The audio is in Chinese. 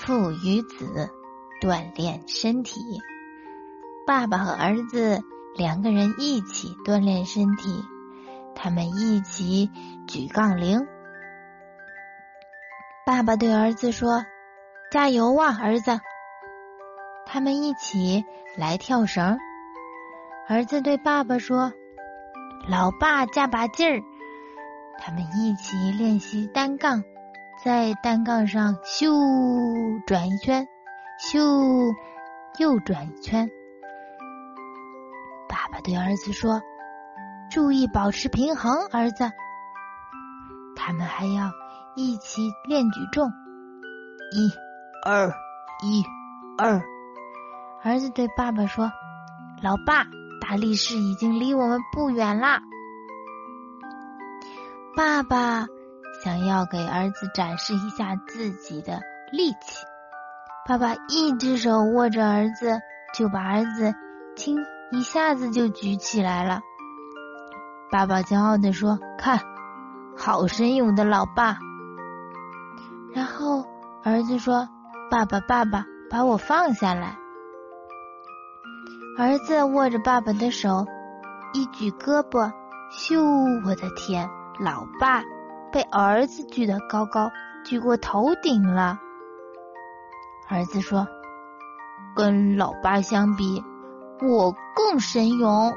父与子锻炼身体。爸爸和儿子两个人一起锻炼身体，他们一起举杠铃。爸爸对儿子说：“加油啊，儿子！”他们一起来跳绳。儿子对爸爸说：“老爸，加把劲儿！”他们一起练习单杠，在单杠上咻转一圈，咻又转一圈。爸爸对儿子说：“注意保持平衡，儿子。”他们还要一起练举重，一、二、一、二。儿子对爸爸说：“老爸，大力士已经离我们不远啦。”爸爸想要给儿子展示一下自己的力气。爸爸一只手握着儿子，就把儿子轻一下子就举起来了。爸爸骄傲地说：“看，好神勇的老爸。”然后儿子说：“爸爸，爸爸，把我放下来。”儿子握着爸爸的手，一举胳膊，咻！我的天！老爸被儿子举得高高，举过头顶了。儿子说：“跟老爸相比，我更神勇。”